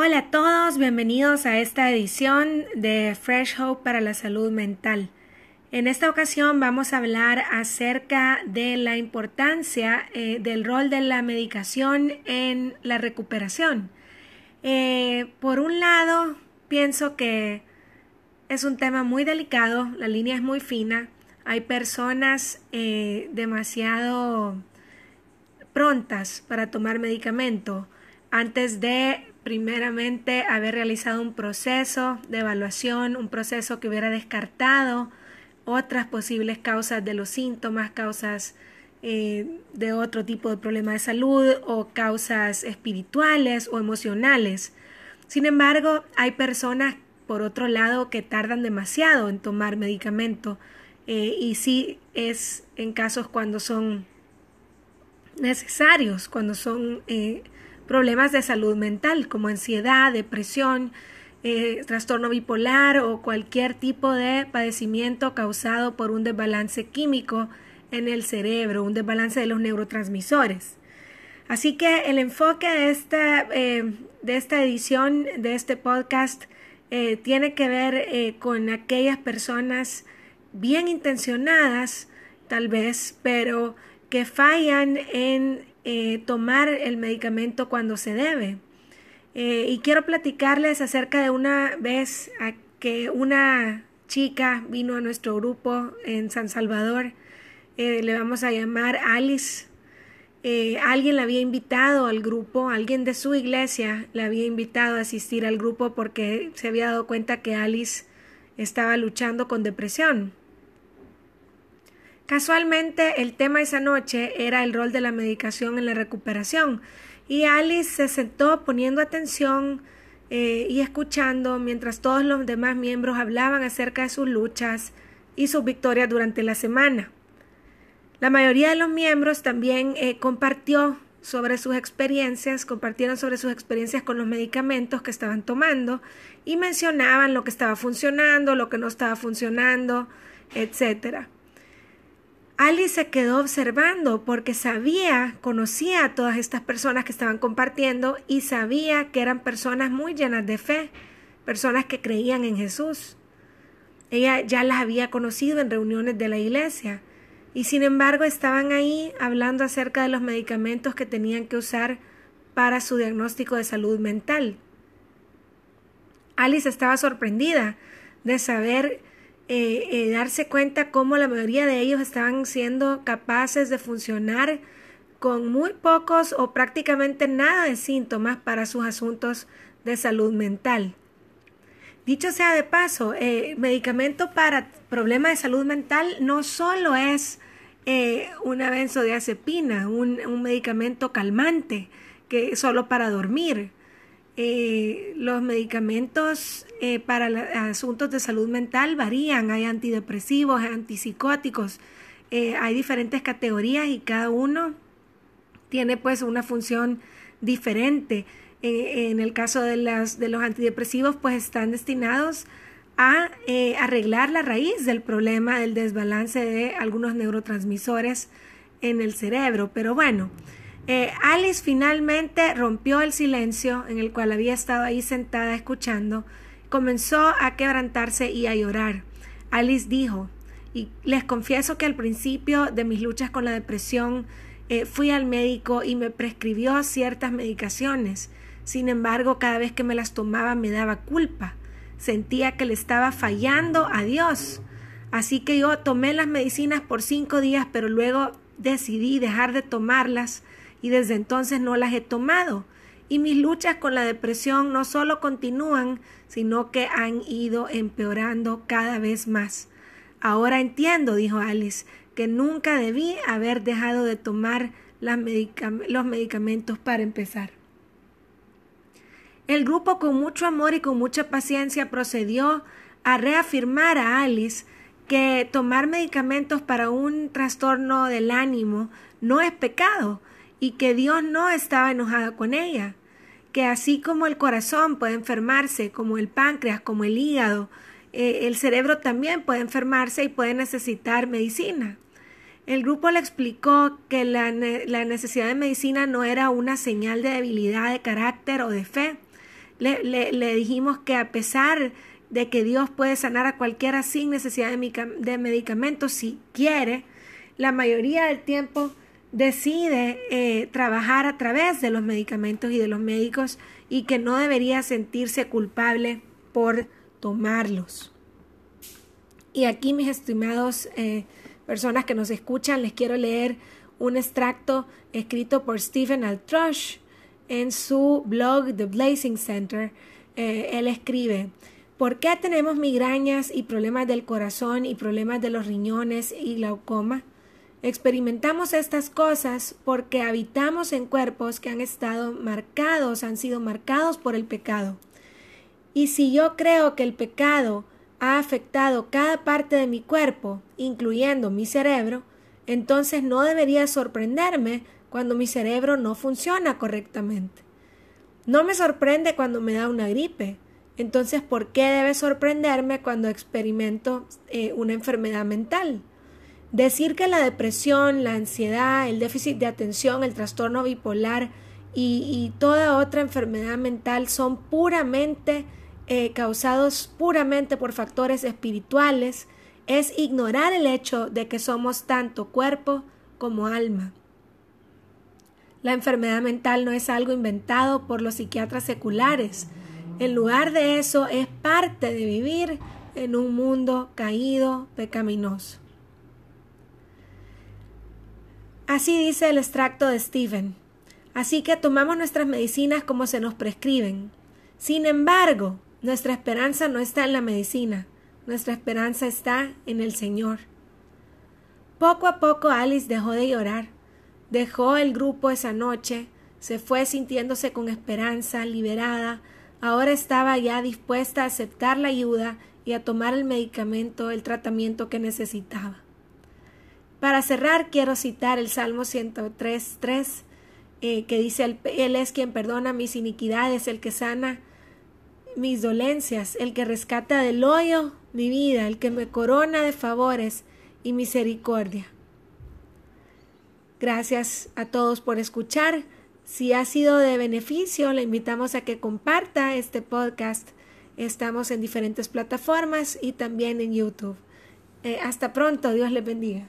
Hola a todos, bienvenidos a esta edición de Fresh Hope para la Salud Mental. En esta ocasión vamos a hablar acerca de la importancia eh, del rol de la medicación en la recuperación. Eh, por un lado, pienso que es un tema muy delicado, la línea es muy fina, hay personas eh, demasiado prontas para tomar medicamento antes de primeramente haber realizado un proceso de evaluación, un proceso que hubiera descartado otras posibles causas de los síntomas, causas eh, de otro tipo de problema de salud o causas espirituales o emocionales. Sin embargo, hay personas, por otro lado, que tardan demasiado en tomar medicamento eh, y sí es en casos cuando son necesarios, cuando son eh, problemas de salud mental como ansiedad, depresión, eh, trastorno bipolar o cualquier tipo de padecimiento causado por un desbalance químico en el cerebro, un desbalance de los neurotransmisores. Así que el enfoque de esta, eh, de esta edición, de este podcast, eh, tiene que ver con aquellas personas bien intencionadas, tal vez, pero que fallan en eh, tomar el medicamento cuando se debe. Eh, y quiero platicarles acerca de una vez que una chica vino a nuestro grupo en San Salvador, eh, le vamos a llamar Alice. alguien la había invitado al grupo, alguien de su iglesia la había invitado a asistir al grupo porque se había dado cuenta que Alice estaba luchando con depresión. Casualmente el tema esa noche era el rol de la medicación en la recuperación y Alice se sentó poniendo atención eh, y escuchando mientras todos los demás miembros hablaban acerca de sus luchas y sus victorias durante la semana. La mayoría de los miembros también eh, compartió sobre sus experiencias, compartieron sobre sus experiencias con los medicamentos que estaban tomando y mencionaban lo que estaba funcionando, lo que no estaba funcionando, etcétera. Alice se quedó observando porque sabía, conocía a todas estas personas que estaban compartiendo y sabía que eran personas muy llenas de fe, personas que creían en Jesús. Ella ya las había conocido en reuniones de la iglesia y sin embargo estaban ahí hablando acerca de los medicamentos que tenían que usar para su diagnóstico de salud mental. Alice estaba sorprendida de saber eh, eh, darse cuenta cómo la mayoría de ellos estaban siendo capaces de funcionar con muy pocos o prácticamente nada de síntomas para sus asuntos de salud mental. Dicho sea de paso, eh, medicamento para problemas de salud mental no solo es una benzodiazepina, un, un medicamento calmante que solo para dormir. Eh, los medicamentos eh, para asuntos de salud mental varían. Hay antidepresivos, antipsicóticos, eh, hay diferentes categorías y cada uno tiene pues una función diferente. en el caso de, las, de los antidepresivos pues están destinados a arreglar la raíz del problema del desbalance de algunos neurotransmisores en el cerebro. Pero bueno, eh, Alice finalmente rompió el silencio en el cual había estado ahí sentada escuchando, comenzó a quebrantarse y a llorar. Alice dijo, y les confieso que al principio de mis luchas con la depresión eh, fui al médico y me prescribió ciertas medicaciones. Sin embargo, cada vez que me las tomaba me daba culpa. Sentía que le estaba fallando a Dios. Así que yo tomé las medicinas por cinco días, pero luego decidí dejar de tomarlas y desde entonces no las he tomado. Y mis luchas con la depresión no solo continúan, sino que han ido empeorando cada vez más. Ahora entiendo, dijo Alice, que nunca debí haber dejado de tomar los medicamentos para empezar. El grupo con mucho amor y con mucha paciencia procedió a reafirmar a Alice que tomar medicamentos para un trastorno del ánimo no es pecado y que Dios no estaba enojado con ella, que así como el corazón puede enfermarse, como el páncreas, como el hígado, eh, el cerebro también puede enfermarse y puede necesitar medicina. El grupo le explicó que la, necesidad de medicina no era una señal de debilidad de carácter o de fe. Le, le dijimos que a pesar de que Dios puede sanar a cualquiera sin necesidad de, medicamentos si quiere, la mayoría del tiempo decide eh, trabajar a través de los medicamentos y de los médicos y que no debería sentirse culpable por tomarlos. Y aquí, mis estimados eh, personas que nos escuchan, les quiero leer un extracto escrito por Stephen Altrush en su blog The Blazing Center. Eh, él escribe, ¿Por qué tenemos migrañas y problemas del corazón y problemas de los riñones y glaucoma? Experimentamos estas cosas porque habitamos en cuerpos que han estado marcados, han sido marcados por el pecado. Y si yo creo que el pecado ha afectado cada parte de mi cuerpo, incluyendo mi cerebro, entonces no debería sorprenderme cuando mi cerebro no funciona correctamente. No me sorprende cuando me da una gripe, entonces, ¿por qué debe sorprenderme cuando experimento eh, una enfermedad mental? Decir que la depresión, la ansiedad, el déficit de atención, el trastorno bipolar y, toda otra enfermedad mental son puramente eh, causados puramente por factores espirituales es ignorar el hecho de que somos tanto cuerpo como alma. La enfermedad mental no es algo inventado por los psiquiatras seculares, en lugar de eso, es parte de vivir en un mundo caído, pecaminoso. Así dice el extracto de Stephen. Así que tomamos nuestras medicinas como se nos prescriben. Sin embargo, nuestra esperanza no está en la medicina, nuestra esperanza está en el Señor. Poco a poco Alice dejó de llorar, dejó el grupo esa noche, se fue sintiéndose con esperanza, liberada, Ahora estaba ya dispuesta a aceptar la ayuda y a tomar el medicamento, el tratamiento que necesitaba. Para cerrar, quiero citar el Salmo 103.3, eh, que dice, Él es quien perdona mis iniquidades, el que sana mis dolencias, el que rescata del hoyo mi vida, el que me corona de favores y misericordia. Gracias a todos por escuchar. Si ha sido de beneficio, le invitamos a que comparta este podcast. Estamos en diferentes plataformas y también en YouTube. Eh, hasta pronto, Dios les bendiga.